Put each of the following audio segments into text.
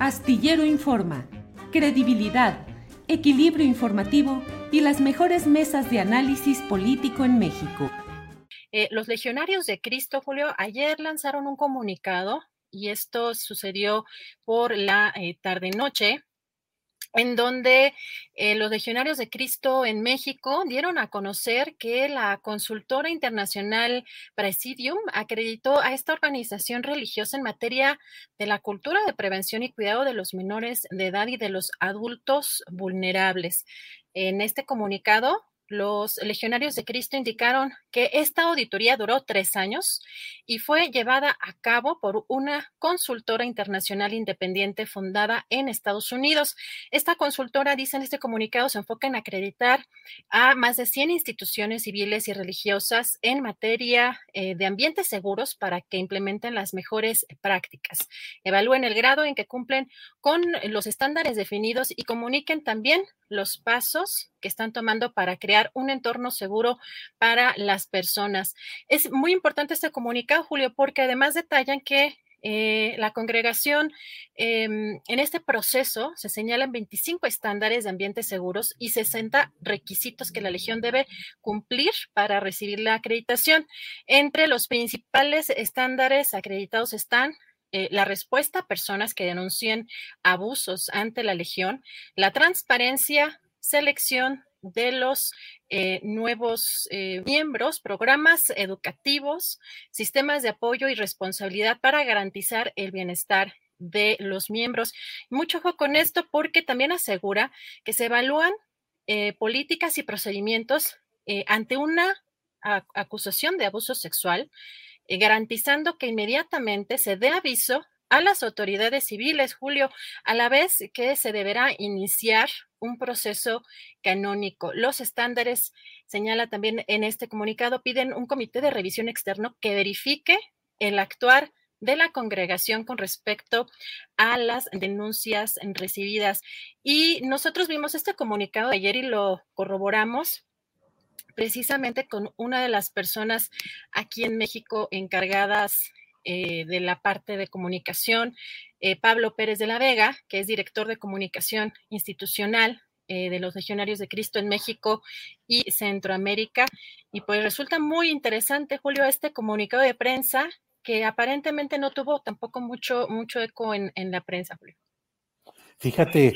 Astillero Informa, credibilidad, equilibrio informativo y las mejores mesas de análisis político en México. Eh, los legionarios de Cristo, Julio, ayer lanzaron un comunicado y esto sucedió por la eh, tarde-noche en donde eh, los legionarios de Cristo en México dieron a conocer que la consultora internacional Presidium acreditó a esta organización religiosa en materia de la cultura de prevención y cuidado de los menores de edad y de los adultos vulnerables. En este comunicado, los legionarios de Cristo indicaron que esta auditoría duró tres años y fue llevada a cabo por una consultora internacional independiente fundada en Estados Unidos. Esta consultora, dice en este comunicado, se enfoca en acreditar a más de 100 instituciones civiles y religiosas en materia eh, de ambientes seguros para que implementen las mejores prácticas, evalúen el grado en que cumplen con los estándares definidos y comuniquen también los pasos que están tomando para crear un entorno seguro para las personas. Es muy importante este comunicado, Julio, porque además detallan que eh, la congregación em, en este proceso se señalan 25 estándares de ambientes seguros y 60 requisitos que la Legión debe cumplir para recibir la acreditación. Entre los principales estándares acreditados están eh, la respuesta a personas que denuncien abusos ante la Legión, la transparencia, selección de los eh, nuevos eh, miembros, programas educativos, sistemas de apoyo y responsabilidad para garantizar el bienestar de los miembros. Mucho ojo con esto porque también asegura que se evalúan políticas y procedimientos ante una acusación de abuso sexual eh, garantizando que inmediatamente se dé aviso a las autoridades civiles, Julio, a la vez que se deberá iniciar un proceso canónico. Los estándares, señala también en este comunicado, piden un comité de revisión externo que verifique el actuar de la congregación con respecto a las denuncias recibidas. Y nosotros vimos este comunicado ayer y lo corroboramos precisamente con una de las personas aquí en México encargadas eh, de la parte de comunicación, eh, Pablo Pérez de la Vega, que es director de comunicación institucional eh, de los Legionarios de Cristo en México y Centroamérica. Y pues resulta muy interesante, Julio, este comunicado de prensa que aparentemente no tuvo tampoco mucho, mucho eco en, la prensa, Julio. Fíjate,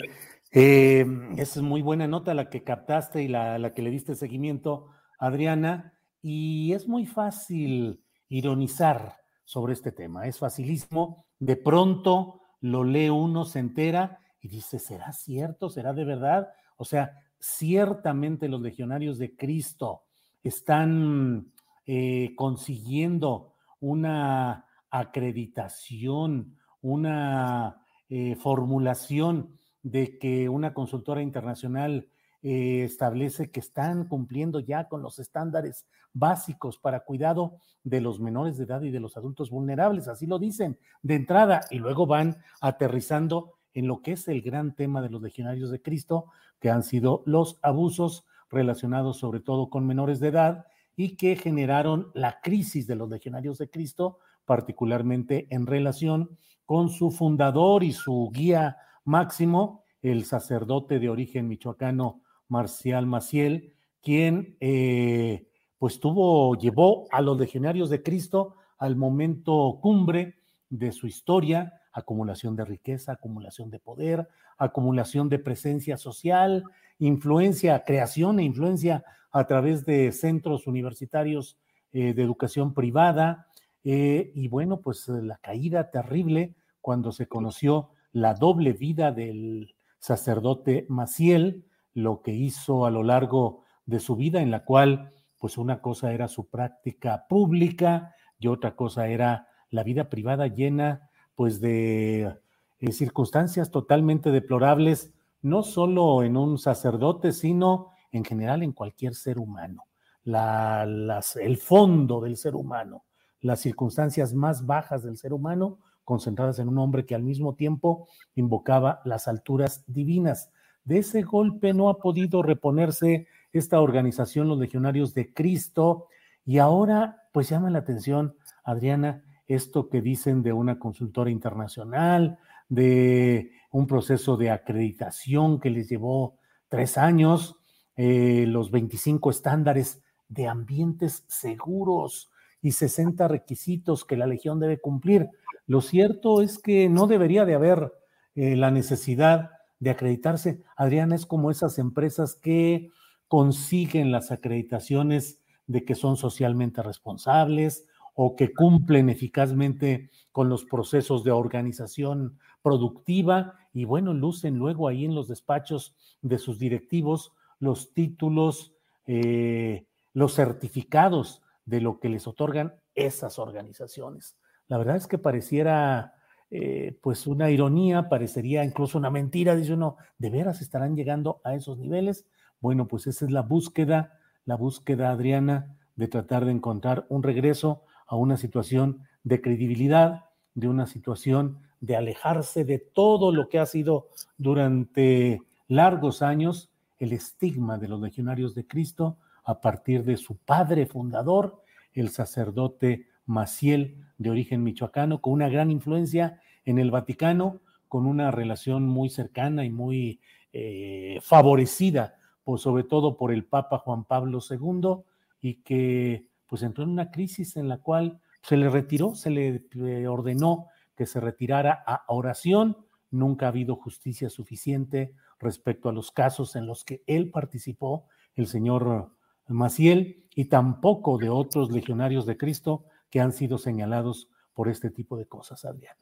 eh, esa es muy buena nota la que captaste y la, la, que le diste seguimiento, Adriana, y es muy fácil ironizar sobre este tema, es facilísimo, de pronto lo lee uno, se entera y dice, ¿será cierto? ¿Será de verdad? O sea, ciertamente los legionarios de Cristo están eh, consiguiendo una acreditación, una eh, formulación de que una consultora internacional eh, establece que están cumpliendo ya con los estándares básicos para cuidado de los menores de edad y de los adultos vulnerables, así lo dicen de entrada, y luego van aterrizando en lo que es el gran tema de los legionarios de Cristo, que han sido los abusos relacionados sobre todo con menores de edad y que generaron la crisis de los legionarios de Cristo, particularmente en relación con su fundador y su guía máximo, el sacerdote de origen michoacano Marcial Maciel, quien eh, pues tuvo, llevó a los legionarios de Cristo al momento cumbre de su historia, acumulación de riqueza, acumulación de poder, acumulación de presencia social, influencia, creación e influencia a través de centros universitarios eh, de educación privada. Eh, y bueno, pues la caída terrible cuando se conoció la doble vida del sacerdote Maciel, lo que hizo a lo largo de su vida, en la cual pues una cosa era su práctica pública y otra cosa era la vida privada llena pues de eh, circunstancias totalmente deplorables, no solo en un sacerdote, sino en general en cualquier ser humano. La, las, el fondo del ser humano, las circunstancias más bajas del ser humano, concentradas en un hombre que al mismo tiempo invocaba las alturas divinas. De ese golpe no ha podido reponerse esta organización, los legionarios de Cristo, y ahora pues llama la atención, Adriana, esto que dicen de una consultora internacional, de un proceso de acreditación que les llevó tres años, eh, los 25 estándares de ambientes seguros y 60 requisitos que la Legión debe cumplir. Lo cierto es que no debería de haber eh, la necesidad de acreditarse. Adriana, es como esas empresas que consiguen las acreditaciones de que son socialmente responsables o que cumplen eficazmente con los procesos de organización productiva y bueno, lucen luego ahí en los despachos de sus directivos los títulos, eh, los certificados de lo que les otorgan esas organizaciones. La verdad es que pareciera eh, pues una ironía, parecería incluso una mentira, dice uno, ¿de veras estarán llegando a esos niveles? Bueno, pues esa es la búsqueda, la búsqueda, Adriana, de tratar de encontrar un regreso a una situación de credibilidad, de una situación de alejarse de todo lo que ha sido durante largos años el estigma de los legionarios de Cristo a partir de su padre fundador, el sacerdote Maciel de origen michoacano, con una gran influencia en el Vaticano, con una relación muy cercana y muy eh, favorecida, pues sobre todo por el Papa Juan Pablo II, y que pues entró en una crisis en la cual se le retiró, se le ordenó que se retirara a oración. Nunca ha habido justicia suficiente respecto a los casos en los que él participó, el señor Maciel, y tampoco de otros legionarios de Cristo que han sido señalados por este tipo de cosas, Adriana.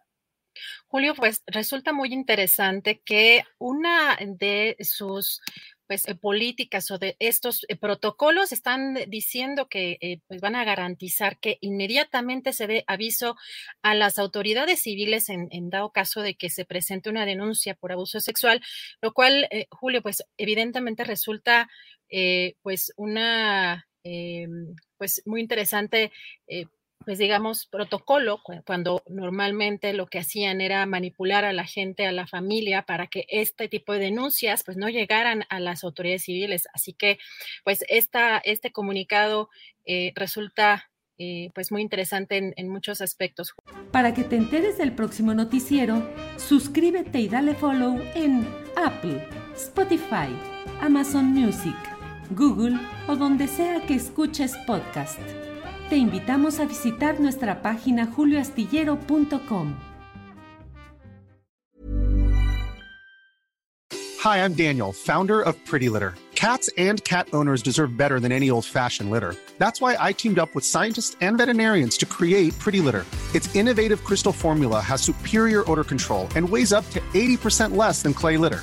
Julio, pues resulta muy interesante que una de sus pues, eh, políticas o de estos eh, protocolos están diciendo que eh, pues, van a garantizar que inmediatamente se dé aviso a las autoridades civiles en, dado caso de que se presente una denuncia por abuso sexual, lo cual, Julio, pues evidentemente resulta pues una pues muy interesante pues digamos, protocolo, cuando normalmente lo que hacían era manipular a la gente, a la familia, para que este tipo de denuncias pues no llegaran a las autoridades civiles. Así que pues esta, este comunicado eh, resulta eh, pues muy interesante en, en muchos aspectos. Para que te enteres del próximo noticiero, suscríbete y dale follow en Apple, Spotify, Amazon Music, Google o donde sea que escuches podcast. Te invitamos a visitar nuestra página julioastillero.com. Hi, I'm Daniel, founder of Pretty Litter. Cats and cat owners deserve better than any old-fashioned litter. That's why I teamed up with scientists and veterinarians to create Pretty Litter. Its innovative crystal formula has superior odor control and weighs up to 80% less than clay litter.